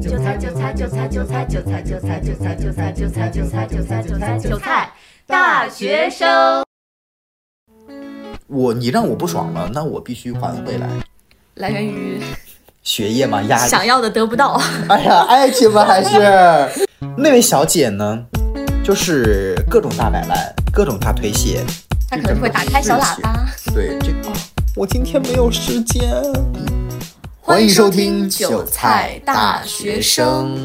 韭菜韭菜韭菜韭菜韭菜韭菜韭菜韭菜韭菜韭菜韭菜韭菜韭菜大学生。我你让我不爽了，那我必须还回来。来源于学业嘛，压力。想要的得不到。哎呀，爱情吗？还是那位小姐呢？就是各种大摆烂，各种大推卸。她可能会打开小喇叭。对，这个我今天没有时间。欢迎收听《韭菜大学生》，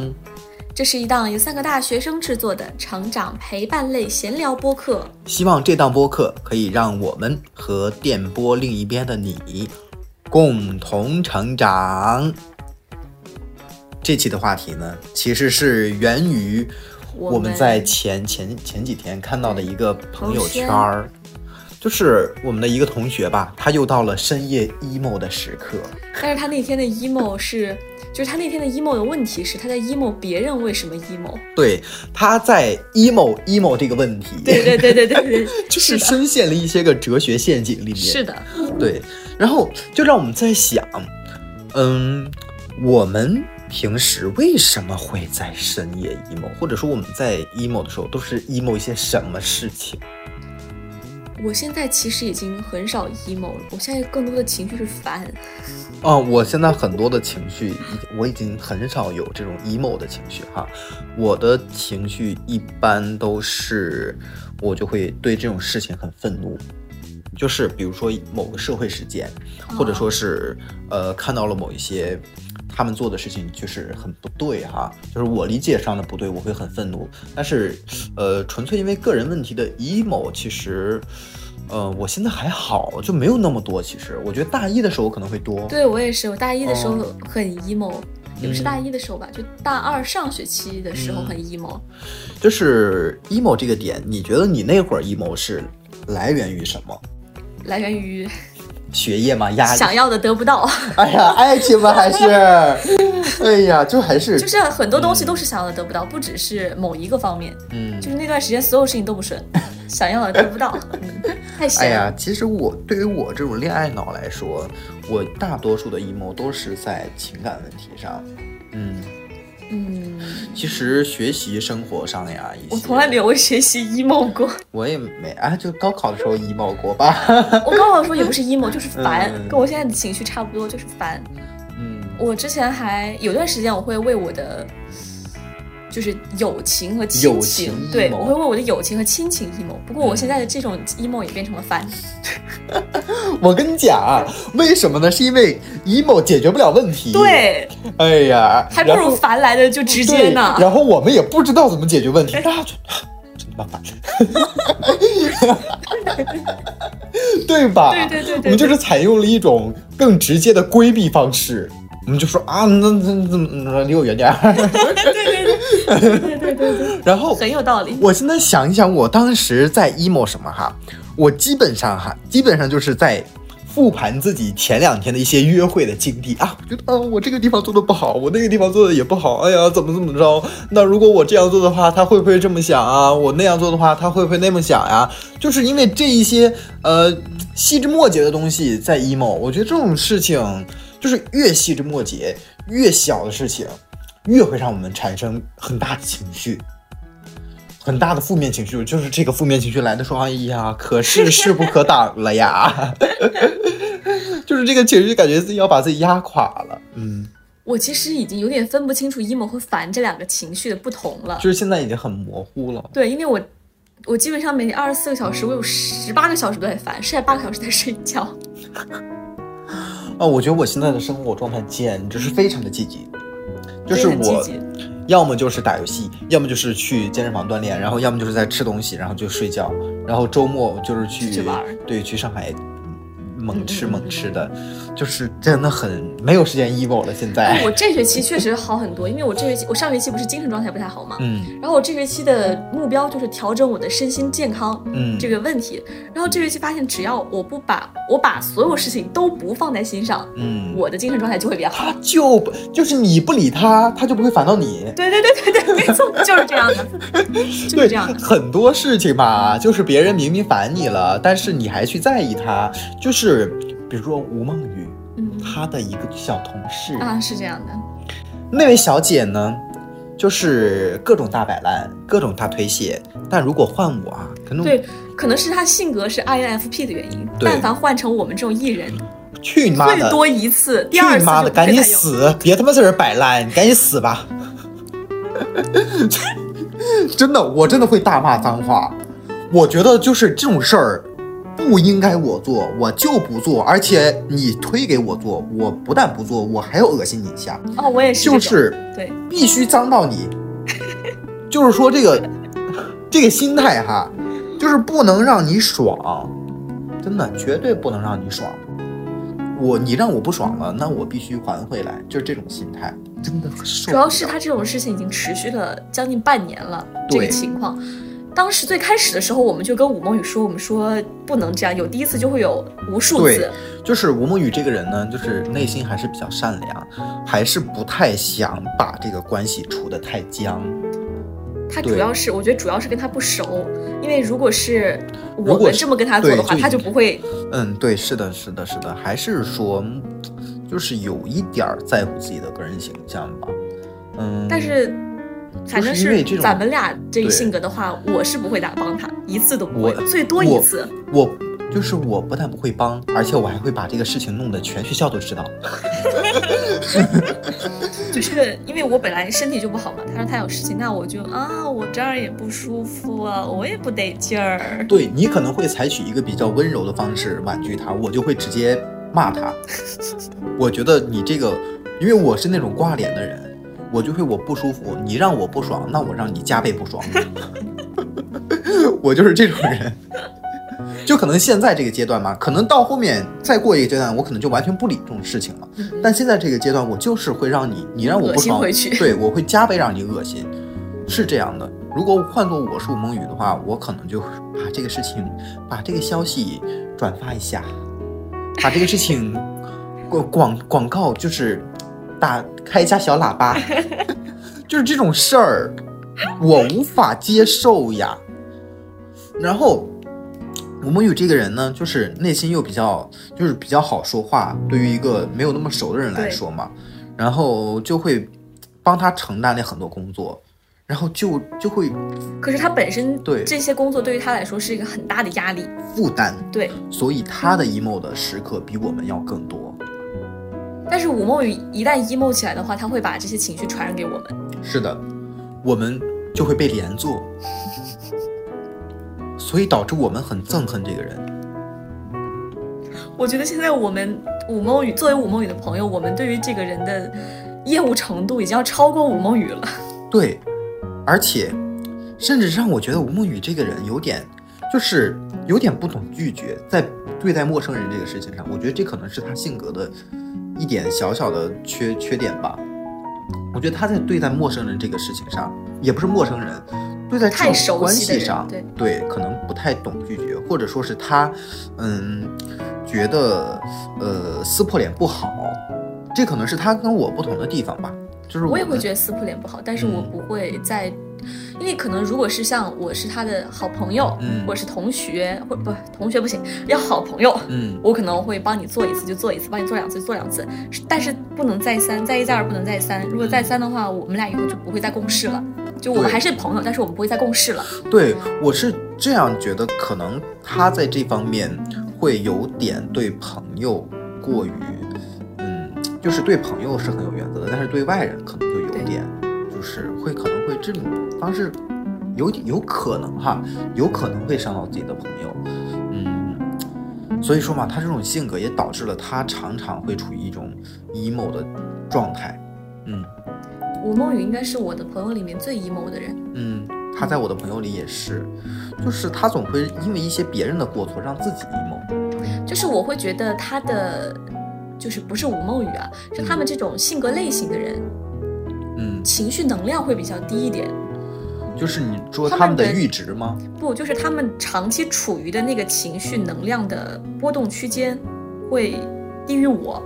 这是一档由三个大学生制作的成长陪伴类闲聊播客。希望这档播客可以让我们和电波另一边的你共同成长。这期的话题呢，其实是源于我们在前前前几天看到的一个朋友圈儿。就是我们的一个同学吧，他又到了深夜 emo 的时刻。但是他那天的 emo 是，就是他那天的 emo 的问题是他在 emo 别人为什么 emo？对，他在 emo emo 这个问题。对对对对对对，就是深陷了一些个哲学陷阱里面。是的，对。然后就让我们在想，嗯，我们平时为什么会在深夜 emo？或者说我们在 emo 的时候都是 emo 一些什么事情？我现在其实已经很少 emo 了，我现在更多的情绪是烦。哦，我现在很多的情绪，我已经很少有这种 emo 的情绪哈。我的情绪一般都是，我就会对这种事情很愤怒，就是比如说某个社会事件，或者说是呃看到了某一些他们做的事情就是很不对哈，就是我理解上的不对，我会很愤怒。但是呃，纯粹因为个人问题的 emo，其实。呃，我现在还好，就没有那么多。其实，我觉得大一的时候可能会多。对我也是，我大一的时候很 emo，也不是大一的时候吧，就大二上学期的时候很 emo。就是 emo 这个点，你觉得你那会儿 emo 是来源于什么？来源于学业嘛？压力？想要的得不到。哎呀，爱情吗？还是？哎呀，就还是就是很多东西都是想要的得不到，不只是某一个方面。嗯，就是那段时间所有事情都不顺，想要的得不到。太哎呀，其实我对于我这种恋爱脑来说，我大多数的 emo 都是在情感问题上。嗯嗯，其实学习生活上呀，我从来没有为学习 emo 过。我也没啊，就高考的时候 emo 过吧。我高考的时候也不是 emo，就是烦，跟我现在的情绪差不多，就是烦。嗯，我之前还有段时间，我会为我的。就是友情和亲情，对我会为我的友情和亲情 emo。不过我现在的这种 emo 也变成了烦。我跟你讲，为什么呢？是因为 emo 解决不了问题。对，哎呀，还不如烦来的就直接呢。然后我们也不知道怎么解决问题，那就真他妈烦。对吧？对对对，我们就是采用了一种更直接的规避方式。我们就说啊，那那怎么离我远点？对对对对对对对。然后很有道理。我现在想一想，我当时在 emo 什么哈？我基本上哈，基本上就是在复盘自己前两天的一些约会的经历啊。我觉得啊，我这个地方做的不好，我那个地方做的也不好。哎呀，怎么怎么着？那如果我这样做的话，他会不会这么想啊？我那样做的话，他会不会那么想呀？就是因为这一些呃细枝末节的东西在 emo。我觉得这种事情。就是越细枝末节、越小的事情，越会让我们产生很大的情绪，很大的负面情绪。就是这个负面情绪来的时候，哎呀，可是 势不可挡了呀！就是这个情绪，感觉自己要把自己压垮了。嗯，我其实已经有点分不清楚 emo 和烦这两个情绪的不同了。就是现在已经很模糊了。对，因为我我基本上每天二十四个小时，我有十八个小时都在烦，剩下八个小时在睡觉。啊，我觉得我现在的生活状态简直是非常的积极，就是我，要么就是打游戏，要么就是去健身房锻炼，然后要么就是在吃东西，然后就睡觉，然后周末就是去玩，对，去上海。猛吃猛吃的，就是真的很没有时间 emo 了。现在我这学期确实好很多，因为我这学期我上学期不是精神状态不太好嘛，嗯，然后我这学期的目标就是调整我的身心健康，嗯，这个问题。然后这学期发现，只要我不把我把所有事情都不放在心上，嗯，我的精神状态就会比较好。他就就是你不理他，他就不会烦到你。对对对对对，没错，就是这样的，就是这样的。很多事情吧，就是别人明明烦你了，但是你还去在意他，就是。比如说吴梦雨，嗯，她的一个小同事啊，是这样的。那位小姐呢，就是各种大摆烂，各种大推卸。但如果换我啊，可能对，可能是她性格是 INFP 的原因。但凡换成我们这种艺人，去你妈的！最多一次，第二次妈的，赶紧死！别他妈在这摆烂，你赶紧死吧！真的，我真的会大骂脏话。我觉得就是这种事儿。不应该我做，我就不做，而且你推给我做，我不但不做，我还要恶心你一下。哦，我也是，就是对，必须脏到你。就是说这个这个心态哈，就是不能让你爽，真的绝对不能让你爽。我你让我不爽了，那我必须还回来，就是这种心态，真的。主要是他这种事情已经持续了将近半年了，这个情况。当时最开始的时候，我们就跟吴梦雨说，我们说不能这样，有第一次就会有无数次。就是吴梦雨这个人呢，就是内心还是比较善良，还是不太想把这个关系处得太僵。他主要是，我觉得主要是跟他不熟，因为如果是我们这么跟他做的话，他就不会。嗯，对，是的，是的，是的，还是说，就是有一点在乎自己的个人形象吧。嗯，但是。反正是咱们俩这个性格的话，我是不会打帮他一次都不会，最多一次。我就是我不但不会帮，而且我还会把这个事情弄得全学校都知道。就是因为我本来身体就不好嘛，他说他有事情，那我就啊，我这儿也不舒服啊，我也不得劲儿。对你可能会采取一个比较温柔的方式婉拒他，我就会直接骂他。我觉得你这个，因为我是那种挂脸的人。我就会我不舒服，你让我不爽，那我让你加倍不爽。我就是这种人，就可能现在这个阶段嘛，可能到后面再过一个阶段，我可能就完全不理这种事情了。但现在这个阶段，我就是会让你，你让我不爽，对我会加倍让你恶心，是这样的。如果换做我是吴梦雨的话，我可能就把这个事情，把这个消息转发一下，把这个事情 广广广告就是。打开一下小喇叭，就是这种事儿，我无法接受呀。然后吴梦雨这个人呢，就是内心又比较，就是比较好说话。对于一个没有那么熟的人来说嘛，然后就会帮他承担了很多工作，然后就就会。可是他本身对这些工作对于他来说是一个很大的压力负担。对，所以他的 emo 的时刻比我们要更多。但是吴梦雨一旦 emo 起来的话，他会把这些情绪传染给我们。是的，我们就会被连坐，所以导致我们很憎恨这个人。我觉得现在我们吴梦雨作为吴梦雨的朋友，我们对于这个人的厌恶程度已经要超过吴梦雨了。对，而且甚至让我觉得吴梦雨这个人有点，就是有点不懂拒绝，在对待陌生人这个事情上，我觉得这可能是他性格的。一点小小的缺缺点吧，我觉得他在对待陌生人这个事情上，也不是陌生人，对待这种关系上，对。对，可能不太懂拒绝，或者说是他，嗯，觉得呃撕破脸不好，这可能是他跟我不同的地方吧，就是我也会觉得撕破脸不好，但是我不会在。因为可能，如果是像我是他的好朋友，嗯，或者是同学，或不同学不行，要好朋友，嗯，我可能会帮你做一次就做一次，帮你做两次就做两次，但是不能再三，再一再二不能再三。如果再三的话，我们俩以后就不会再共事了。就我们还是朋友，但是我们不会再共事了。对，我是这样觉得，可能他在这方面会有点对朋友过于，嗯，就是对朋友是很有原则的，但是对外人可能就有点就。是会可能会这种方式有有可能哈，有可能会伤到自己的朋友，嗯，所以说嘛，他这种性格也导致了他常常会处于一种 emo 的状态，嗯。吴梦雨应该是我的朋友里面最 emo 的人，嗯，他在我的朋友里也是，就是他总会因为一些别人的过错让自己 emo，就是我会觉得他的就是不是吴梦雨啊，是他们这种性格类型的人。嗯，情绪能量会比较低一点，就是你说他们的阈值吗？不，就是他们长期处于的那个情绪能量的波动区间会低于我。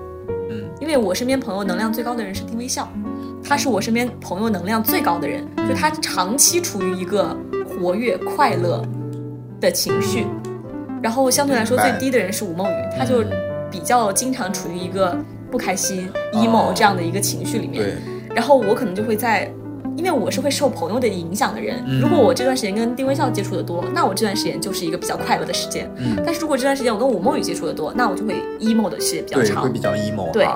嗯，因为我身边朋友能量最高的人是丁微笑，他是我身边朋友能量最高的人，就他长期处于一个活跃快乐的情绪，然后相对来说最低的人是吴梦雨，他就比较经常处于一个不开心 emo 这样的一个情绪里面。然后我可能就会在。因为我是会受朋友的影响的人，如果我这段时间跟丁微笑接触的多，那我这段时间就是一个比较快乐的时间。嗯，但是如果这段时间我跟吴梦雨接触的多，那我就会 emo 的时间比较长，会比较 emo。对，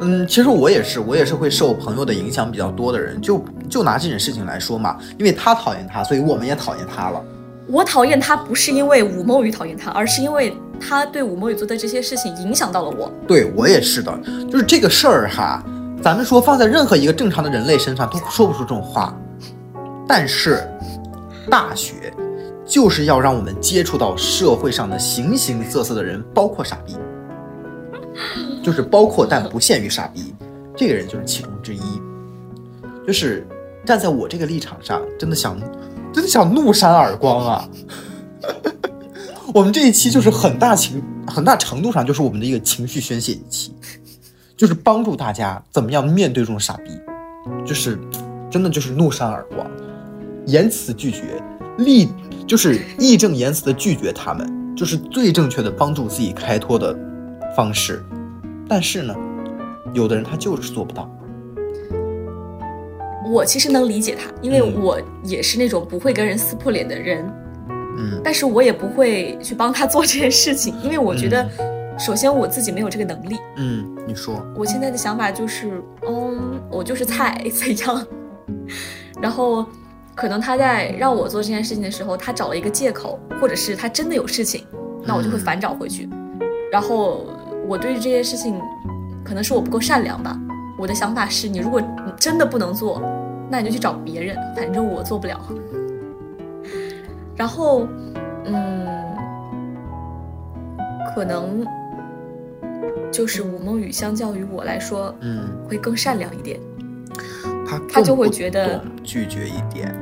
嗯，其实我也是，我也是会受朋友的影响比较多的人。就就拿这件事情来说嘛，因为他讨厌他，所以我们也讨厌他了。我讨厌他不是因为吴梦雨讨厌他，而是因为他对吴梦雨做的这些事情影响到了我。对我也是的，就是这个事儿哈。咱们说放在任何一个正常的人类身上都说不出这种话，但是大学就是要让我们接触到社会上的形形色色的人，包括傻逼，就是包括但不限于傻逼，这个人就是其中之一。就是站在我这个立场上，真的想真的想怒扇耳光啊！我们这一期就是很大情很大程度上就是我们的一个情绪宣泄一期。就是帮助大家怎么样面对这种傻逼，就是真的就是怒扇耳光，言辞拒绝，立就是义正言辞的拒绝他们，就是最正确的帮助自己开脱的方式。但是呢，有的人他就是做不到。我其实能理解他，因为我也是那种不会跟人撕破脸的人，嗯，但是我也不会去帮他做这件事情，因为我觉得。首先我自己没有这个能力。嗯，你说。我现在的想法就是，嗯，我就是菜，怎样？然后，可能他在让我做这件事情的时候，他找了一个借口，或者是他真的有事情，那我就会反找回去。然后，我对于这件事情，可能是我不够善良吧。我的想法是，你如果真的不能做，那你就去找别人，反正我做不了。然后，嗯，可能。就是吴梦雨，相较于我来说，嗯，会更善良一点。他他就会觉得拒绝一点，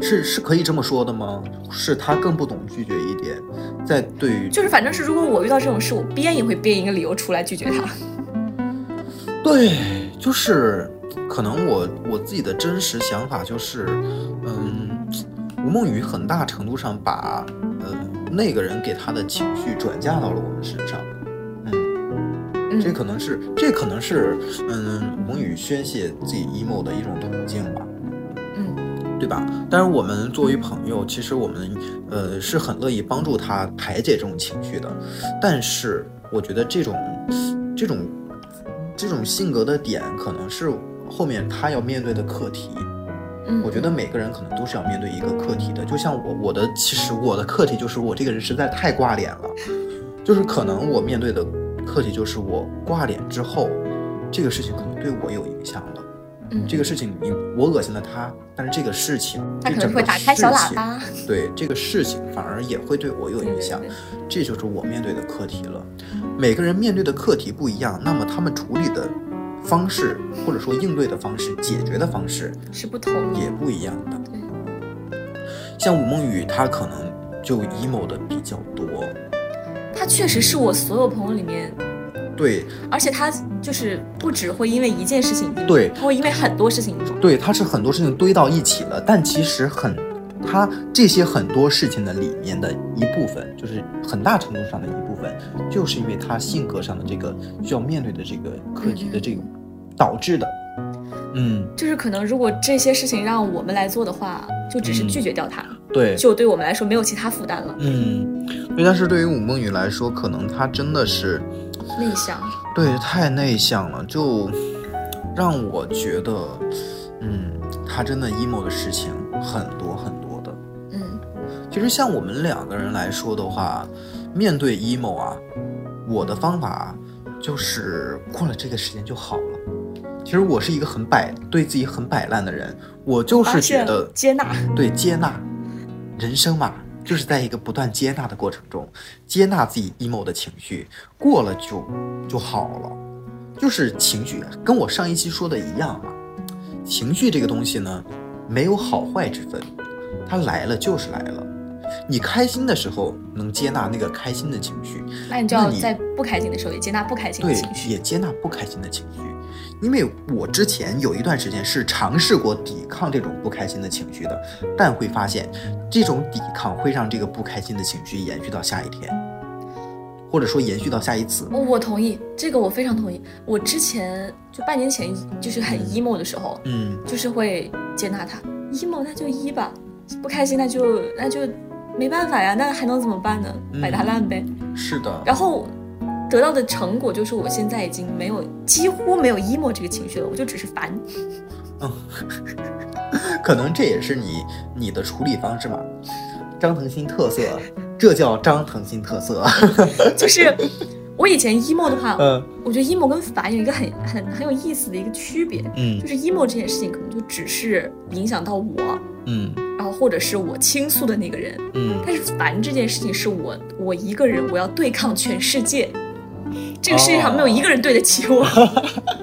是是可以这么说的吗？是他更不懂拒绝一点，在对于就是反正是如果我遇到这种事，我编也会编一个理由出来拒绝他。对，就是可能我我自己的真实想法就是，嗯，吴梦雨很大程度上把，呃。那个人给他的情绪转嫁到了我们身上，嗯，这可能是这可能是嗯，母语宣泄自己 emo 的一种途径吧，嗯，对吧？但是我们作为朋友，其实我们呃是很乐意帮助他排解这种情绪的，但是我觉得这种这种这种性格的点，可能是后面他要面对的课题。我觉得每个人可能都是要面对一个课题的，就像我，我的其实我的课题就是我这个人实在太挂脸了，就是可能我面对的课题就是我挂脸之后，这个事情可能对我有影响了。嗯，这个事情你我恶心了他，但是这个事情他可能会打开小喇叭，对这个事情反而也会对我有影响，这就是我面对的课题了。每个人面对的课题不一样，那么他们处理的。方式或者说应对的方式、解决的方式是不同，也不一样的。像吴梦雨，她可能就 emo 的比较多。她确实是我所有朋友里面，对，而且她就是不只会因为一件事情，对，他会因为很多事情，对，她是很多事情堆到一起了。但其实很，他这些很多事情的里面的一部分，就是很大程度上的一部分，就是因为他性格上的这个需要面对的这个课题的这个。导致的，嗯，就是可能如果这些事情让我们来做的话，就只是拒绝掉它，对，就对我们来说没有其他负担了，嗯，对，但是对于武梦雨来说，可能她真的是内向，对，太内向了，就让我觉得，嗯，她真的 emo 的事情很多其实像我们两个人来说的话，面对 emo 啊，我的方法就是过了这个时间就好了。其实我是一个很摆，对自己很摆烂的人。我就是觉得接纳，对接纳，人生嘛，就是在一个不断接纳的过程中，接纳自己 emo 的情绪，过了就就好了。就是情绪，跟我上一期说的一样嘛。情绪这个东西呢，没有好坏之分，它来了就是来了。你开心的时候能接纳那个开心的情绪，那你就要在不开心的时候也接纳不开心的情绪，也接纳不开心的情绪。因为我之前有一段时间是尝试过抵抗这种不开心的情绪的，但会发现这种抵抗会让这个不开心的情绪延续到下一天。或者说延续到下一次。我同意这个，我非常同意。我之前就半年前就是很 emo 的时候，嗯，就是会接纳他 emo，那就一吧，不开心那就那就没办法呀，那还能怎么办呢？摆它烂呗。是的。然后得到的成果就是我现在已经没有几乎没有 emo 这个情绪了，我就只是烦。嗯，可能这也是你你的处理方式嘛，张腾新特色。这叫张腾新特色，就是我以前 emo 的话，嗯，我觉得 emo 跟烦有一个很很很有意思的一个区别，嗯，就是 emo 这件事情可能就只是影响到我，嗯，然后或者是我倾诉的那个人，嗯，但是烦这件事情是我我一个人我要对抗全世界，这个世界上没有一个人对得起我，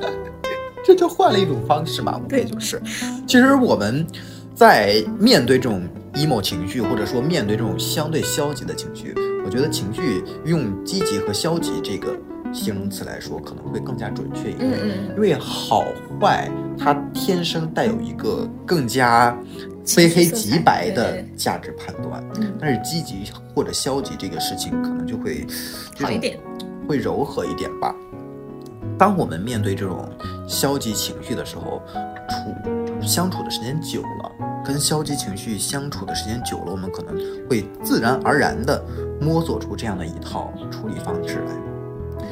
这就换了一种方式嘛，无非就是，其实我们在面对这种。Emo 情绪，或者说面对这种相对消极的情绪，我觉得情绪用积极和消极这个形容词来说，可能会更加准确一点。因为好坏它天生带有一个更加非黑即白的价值判断，但是积极或者消极这个事情可能就会好一点，会柔和一点吧。当我们面对这种消极情绪的时候，处相处的时间久了。跟消极情绪相处的时间久了，我们可能会自然而然地摸索出这样的一套处理方式来。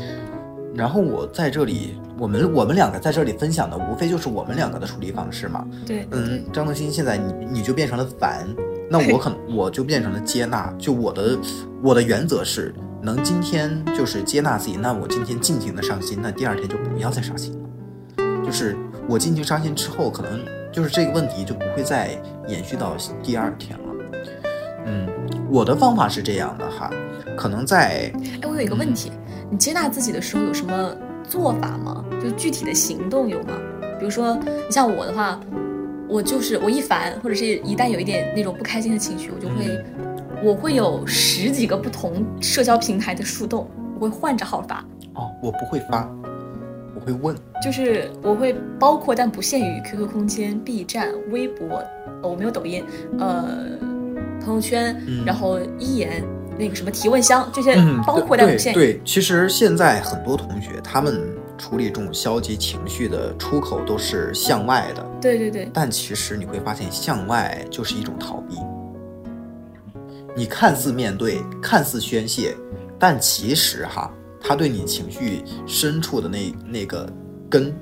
然后我在这里，我们我们两个在这里分享的，无非就是我们两个的处理方式嘛。对，嗯，张德新现在你你就变成了烦，那我可能我就变成了接纳。就我的我的原则是，能今天就是接纳自己，那我今天尽情的伤心，那第二天就不要再伤心了。就是我尽情伤心之后，可能。就是这个问题就不会再延续到第二天了。嗯，我的方法是这样的哈，可能在……哎，我有一个问题，你接纳自己的时候有什么做法吗？就具体的行动有吗？比如说，你像我的话，我就是我一烦，或者是一旦有一点那种不开心的情绪，我就会，我会有十几个不同社交平台的树洞，我会换着号发。哦，我不会发。我会问，就是我会包括但不限于 QQ 空间、B 站、微博，哦我没有抖音，呃，朋友圈，然后一言那个什么提问箱这些，包括但不限。对，其实现在很多同学他们处理这种消极情绪的出口都是向外的。对对对。但其实你会发现，向外就是一种逃避。你看似面对，看似宣泄，但其实哈。他对你情绪深处的那那个根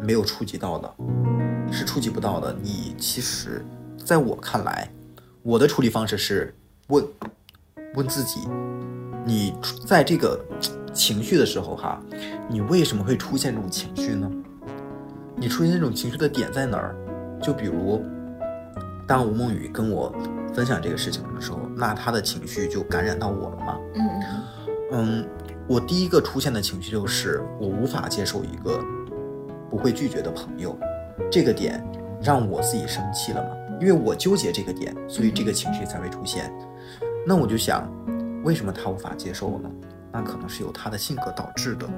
没有触及到的，是触及不到的。你其实，在我看来，我的处理方式是问问自己：你在这个情绪的时候，哈，你为什么会出现这种情绪呢？你出现这种情绪的点在哪儿？就比如，当吴梦雨跟我分享这个事情的时候，那他的情绪就感染到我了吗？嗯嗯。我第一个出现的情绪就是我无法接受一个不会拒绝的朋友，这个点让我自己生气了嘛？因为我纠结这个点，所以这个情绪才会出现。那我就想，为什么他无法接受呢？那可能是由他的性格导致的。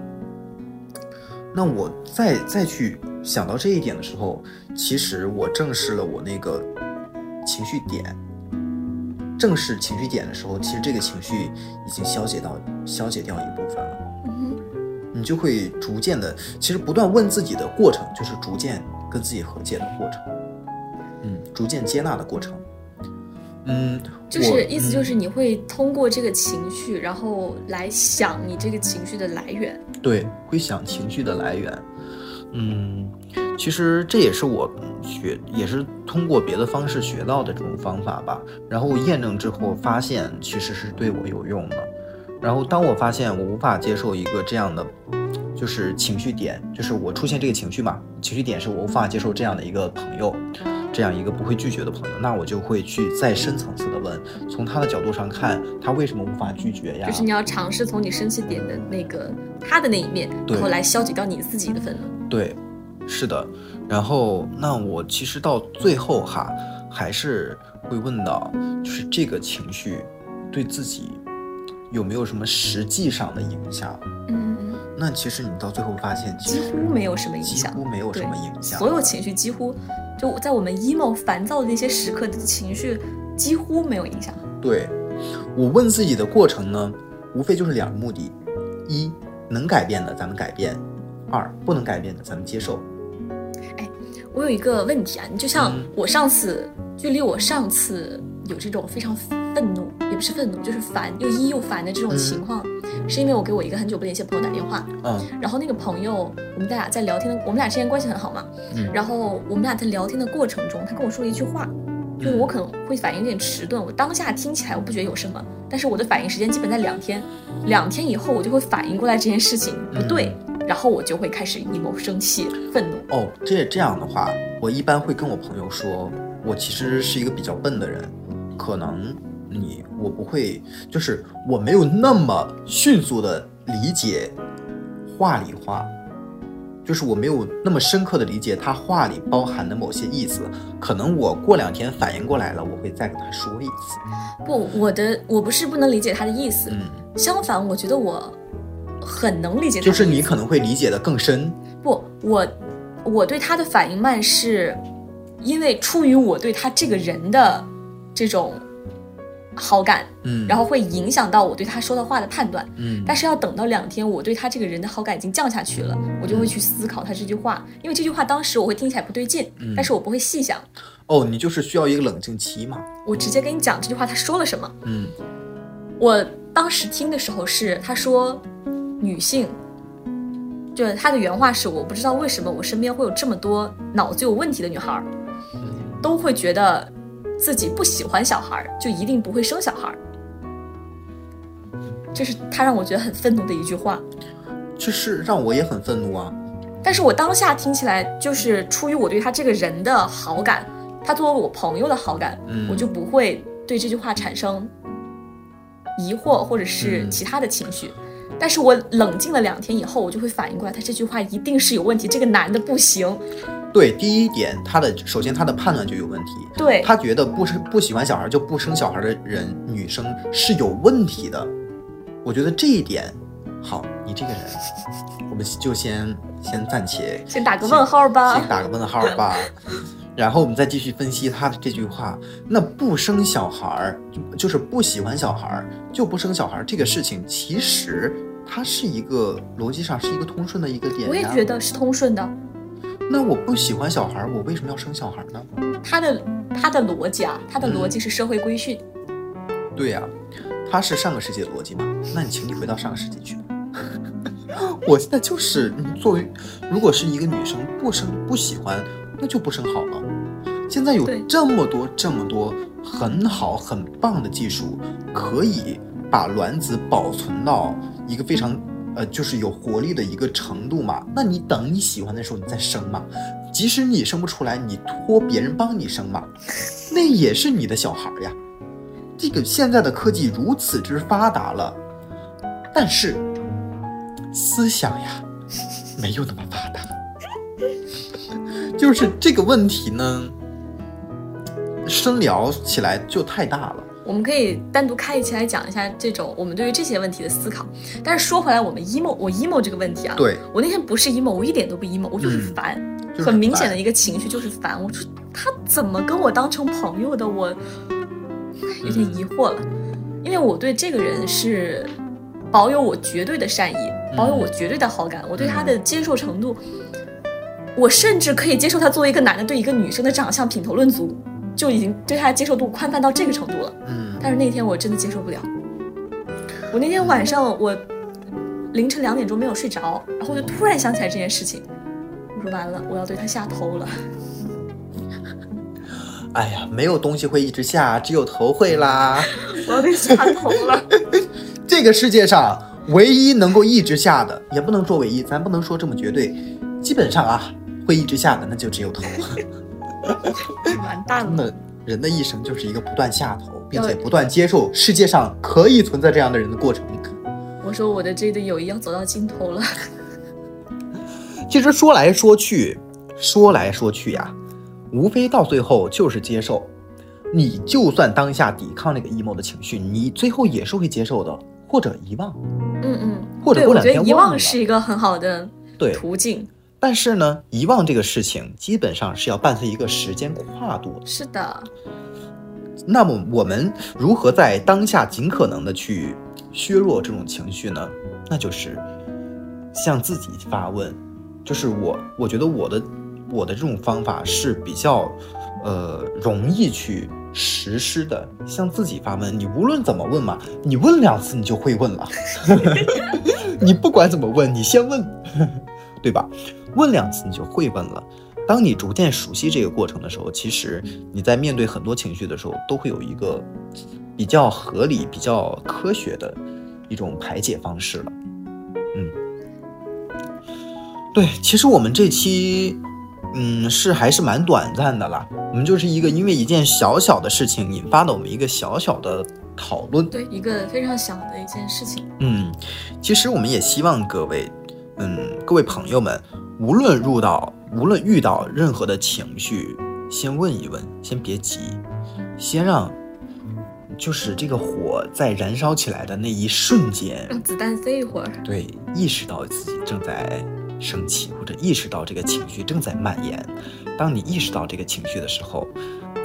那我再再去想到这一点的时候，其实我正视了我那个情绪点。正视情绪点的时候，其实这个情绪已经消解到消解掉一部分了。嗯，你就会逐渐的，其实不断问自己的过程，就是逐渐跟自己和解的过程。嗯，逐渐接纳的过程。嗯，就是意思就是你会通过这个情绪，然后来想你这个情绪的来源。对，会想情绪的来源。嗯。其实这也是我学，也是通过别的方式学到的这种方法吧。然后验证之后发现，其实是对我有用的。然后当我发现我无法接受一个这样的，就是情绪点，就是我出现这个情绪嘛，情绪点是我无法接受这样的一个朋友，这样一个不会拒绝的朋友，那我就会去再深层次的问，从他的角度上看，他为什么无法拒绝呀？就是你要尝试从你生气点的那个他的那一面，然后来消解掉你自己的愤怒。对。是的，然后那我其实到最后哈，还是会问到，就是这个情绪对自己有没有什么实际上的影响？嗯，那其实你到最后发现，几乎没有什么影响，几乎没有什么影响。所有情绪几乎就在我们 emo 烦躁的那些时刻的情绪几乎没有影响。对，我问自己的过程呢，无非就是两个目的：一能改变的咱们改变，二不能改变的咱们接受。哎，我有一个问题啊，你就像我上次，距离我上次有这种非常愤怒，也不是愤怒，就是烦又一又烦的这种情况。是因为我给我一个很久不联系的朋友打电话，嗯，然后那个朋友，我们俩在聊天的，我们俩之间关系很好嘛，嗯，然后我们俩在聊天的过程中，他跟我说了一句话，就是我可能会反应有点迟钝，我当下听起来我不觉得有什么，但是我的反应时间基本在两天，两天以后我就会反应过来这件事情不对，然后我就会开始 emo 生气、愤怒。哦，这这样的话，我一般会跟我朋友说，我其实是一个比较笨的人，可能。你我不会，就是我没有那么迅速的理解话里话，就是我没有那么深刻的理解他话里包含的某些意思。可能我过两天反应过来了，我会再跟他说一次。不，我的我不是不能理解他的意思，嗯，相反，我觉得我很能理解。就是你可能会理解的更深。不，我我对他的反应慢，是因为出于我对他这个人的这种。好感，嗯，然后会影响到我对他说的话的判断，嗯，但是要等到两天，我对他这个人的好感已经降下去了，我就会去思考他这句话，因为这句话当时我会听起来不对劲，嗯但是我不会细想。哦，你就是需要一个冷静期嘛？我直接跟你讲这句话他说了什么。嗯，我当时听的时候是他说，女性，就是她的原话是我不知道为什么我身边会有这么多脑子有问题的女孩，都会觉得。自己不喜欢小孩，就一定不会生小孩。这是她让我觉得很愤怒的一句话。这是让我也很愤怒啊！但是我当下听起来，就是出于我对他这个人的好感，他作为我朋友的好感，我就不会对这句话产生疑惑或者是其他的情绪。但是我冷静了两天以后，我就会反应过来，他这句话一定是有问题，这个男的不行。对，第一点，他的首先他的判断就有问题。对，他觉得不生不喜欢小孩就不生小孩的人，女生是有问题的。我觉得这一点，好，你这个人，我们就先先暂且先打个问号吧，先打个问号吧，然后我们再继续分析他的这句话。那不生小孩儿就是不喜欢小孩儿就不生小孩儿这个事情，其实它是一个逻辑上是一个通顺的一个点。我也觉得是通顺的。那我不喜欢小孩，我为什么要生小孩呢？他的他的逻辑啊，他的逻辑是社会规训。对呀，他是上个世纪的逻辑嘛？那你请你回到上个世纪去。我现在就是作为，如果是一个女生不生不喜欢，那就不生好了。现在有这么多这么多很好很棒的技术，可以把卵子保存到一个非常。呃，就是有活力的一个程度嘛。那你等你喜欢的时候，你再生嘛。即使你生不出来，你托别人帮你生嘛，那也是你的小孩呀。这个现在的科技如此之发达了，但是思想呀，没有那么发达。就是这个问题呢，深聊起来就太大了。我们可以单独开一期来讲一下这种我们对于这些问题的思考。但是说回来，我们 emo，我 emo 这个问题啊，对我那天不是 emo，我一点都不 emo，我就是烦，很明显的一个情绪就是烦。我说他怎么跟我当成朋友的？我有点疑惑了，因为我对这个人是保有我绝对的善意，保有我绝对的好感，我对他的接受程度，我甚至可以接受他作为一个男的对一个女生的长相品头论足。就已经对他的接受度宽泛到这个程度了，嗯，但是那天我真的接受不了。我那天晚上我凌晨两点钟没有睡着，然后我就突然想起来这件事情，我说完了，我要对他下头了。哎呀，没有东西会一直下，只有头会啦。我要被下头了。这个世界上唯一能够一直下的，也不能说唯一，咱不能说这么绝对，基本上啊，会一直下的那就只有头。完蛋了！的人的一生就是一个不断下头，并且不断接受世界上可以存在这样的人的过程。我说我的这段友谊要走到尽头了。其实说来说去，说来说去呀，无非到最后就是接受。你就算当下抵抗那个 emo 的情绪，你最后也是会接受的，或者遗忘。嗯嗯，或者过两天忘了。遗忘是一个很好的途径。但是呢，遗忘这个事情基本上是要伴随一个时间跨度。是的。那么我们如何在当下尽可能的去削弱这种情绪呢？那就是向自己发问，就是我，我觉得我的我的这种方法是比较，呃，容易去实施的。向自己发问，你无论怎么问嘛，你问两次你就会问了。你不管怎么问，你先问，对吧？问两次你就会问了。当你逐渐熟悉这个过程的时候，其实你在面对很多情绪的时候，都会有一个比较合理、比较科学的一种排解方式了。嗯，对，其实我们这期，嗯，是还是蛮短暂的啦。我们就是一个因为一件小小的事情引发的我们一个小小的讨论。对，一个非常小的一件事情。嗯，其实我们也希望各位，嗯，各位朋友们，无论入到。无论遇到任何的情绪，先问一问，先别急，先让，就是这个火在燃烧起来的那一瞬间，让子弹飞一会儿。对，意识到自己正在生气，或者意识到这个情绪正在蔓延。当你意识到这个情绪的时候，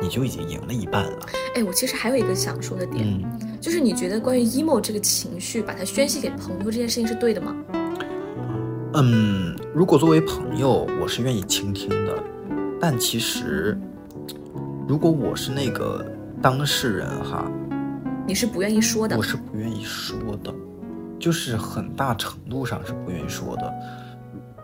你就已经赢了一半了。哎，我其实还有一个想说的点，就是你觉得关于 emo 这个情绪，把它宣泄给朋友这件事情是对的吗？嗯，如果作为朋友，我是愿意倾听的。但其实，如果我是那个当事人哈，你是不愿意说的。我是不愿意说的，就是很大程度上是不愿意说的。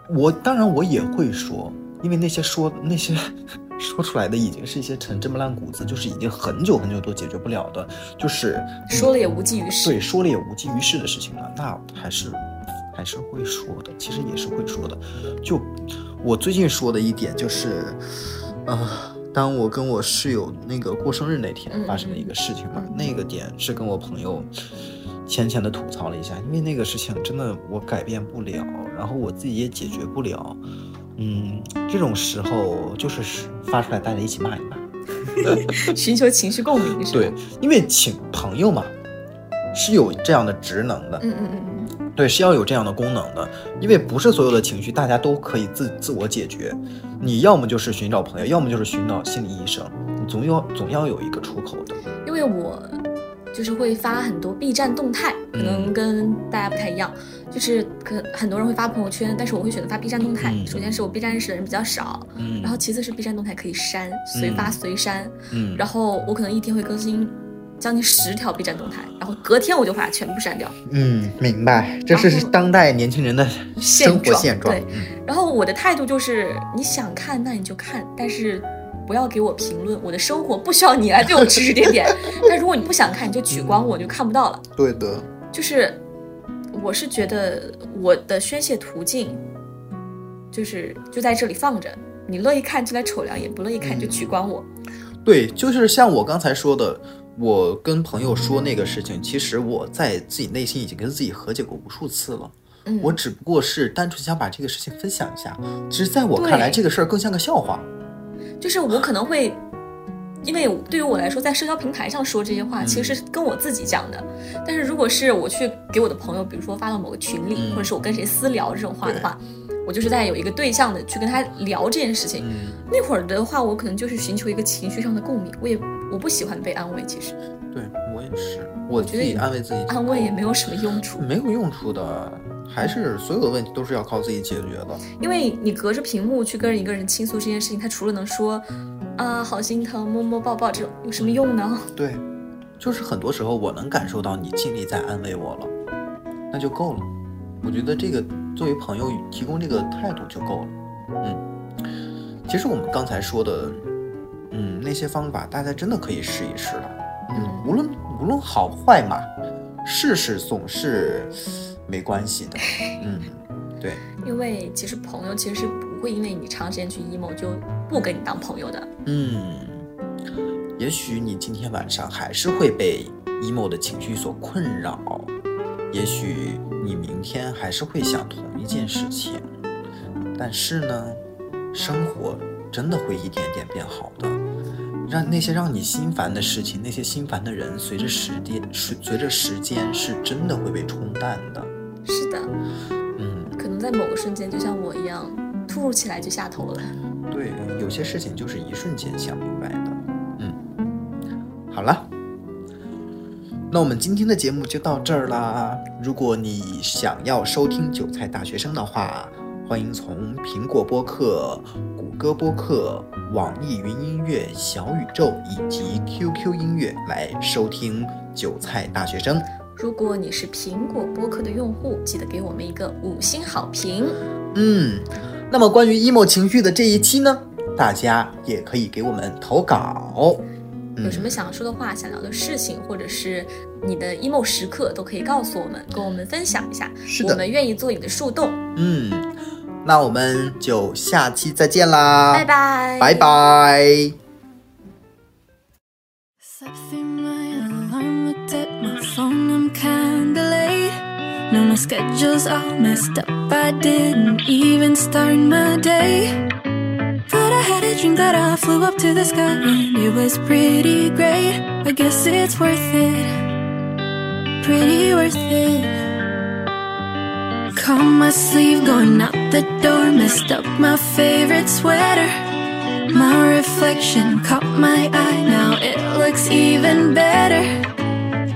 我当然我也会说，因为那些说 那些 说出来的已经是一些陈芝麻烂谷子，就是已经很久很久都解决不了的，就是说了也无济于事。对，说了也无济于事的事情了，那还是。还是会说的，其实也是会说的。就我最近说的一点就是，呃，当我跟我室友那个过生日那天发生的一个事情嘛，那个点是跟我朋友浅浅的吐槽了一下，因为那个事情真的我改变不了，然后我自己也解决不了。嗯，这种时候就是发出来，大家一起骂一骂，寻求情绪共鸣。对，因为请朋友嘛是有这样的职能的。嗯嗯嗯。对，是要有这样的功能的，因为不是所有的情绪大家都可以自自我解决，你要么就是寻找朋友，要么就是寻找心理医生，你总要总要有一个出口的。因为我就是会发很多 B 站动态，可能跟大家不太一样，就是可很多人会发朋友圈，但是我会选择发 B 站动态。首先是我 B 站认识的人比较少，嗯，然后其次是 B 站动态可以删，随发随删，嗯，然后我可能一天会更新。将近十条 B 站动态，然后隔天我就把它全部删掉。嗯，明白，这是当代年轻人的生活现状。对，然后我的态度就是，你想看那你就看，但是不要给我评论。我的生活不需要你来对我指指点点。但如果你不想看，你就取关我，就看不到了。对的，就是我是觉得我的宣泄途径就是就在这里放着，你乐意看就来瞅两眼，不乐意看就取关我。对，就是像我刚才说的。我跟朋友说那个事情，其实我在自己内心已经跟自己和解过无数次了。嗯，我只不过是单纯想把这个事情分享一下。其实在我看来，这个事儿更像个笑话。就是我可能会，因为对于我来说，在社交平台上说这些话，其实是跟我自己讲的。但是如果是我去给我的朋友，比如说发到某个群里，或者是我跟谁私聊这种话的话，我就是在有一个对象的去跟他聊这件事情。那会儿的话，我可能就是寻求一个情绪上的共鸣。我也。我不喜欢被安慰，其实，对我也是，我自己安慰自己，安慰也没有什么用处，没有用处的，还是所有的问题都是要靠自己解决的。因为你隔着屏幕去跟一个人倾诉这件事情，他除了能说啊好心疼，摸摸抱抱这种，有什么用呢？对，就是很多时候我能感受到你尽力在安慰我了，那就够了。我觉得这个作为朋友提供这个态度就够了。嗯，其实我们刚才说的。嗯，那些方法大家真的可以试一试了。嗯，无论无论好坏嘛，试试总是没关系的。嗯，对。因为其实朋友其实是不会因为你长时间去 emo 就不跟你当朋友的。嗯，也许你今天晚上还是会被 emo 的情绪所困扰，也许你明天还是会想同一件事情，但是呢，生活真的会一点点变好的。让那些让你心烦的事情，那些心烦的人，随着时间，随随着时间，是真的会被冲淡的。是的，嗯，可能在某个瞬间，就像我一样，突如其来就下头了。对，有些事情就是一瞬间想明白的。嗯，好了，那我们今天的节目就到这儿啦。如果你想要收听韭菜大学生的话，欢迎从苹果播客、谷歌播客、网易云音乐、小宇宙以及 QQ 音乐来收听韭菜大学生。如果你是苹果播客的用户，记得给我们一个五星好评。嗯，那么关于 emo 情绪的这一期呢，大家也可以给我们投稿。有什么想说的话、想聊的事情，或者是你的 emo 时刻，都可以告诉我们，跟我们分享一下。是的，我们愿意做你的树洞。嗯，那我们就下期再见啦！拜拜，拜拜。No, my schedule's all messed up. I didn't even start my day. But I had a dream that I flew up to the sky and it was pretty great. I guess it's worth it. Pretty worth it. Caught my sleeve going out the door, messed up my favorite sweater. My reflection caught my eye, now it looks even better.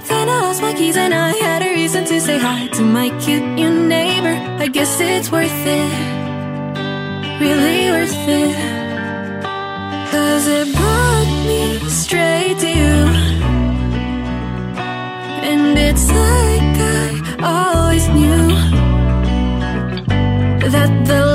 Then I lost my keys and I had a reason to say hi to my cute new neighbor. I guess it's worth it, really worth it. Cause it let the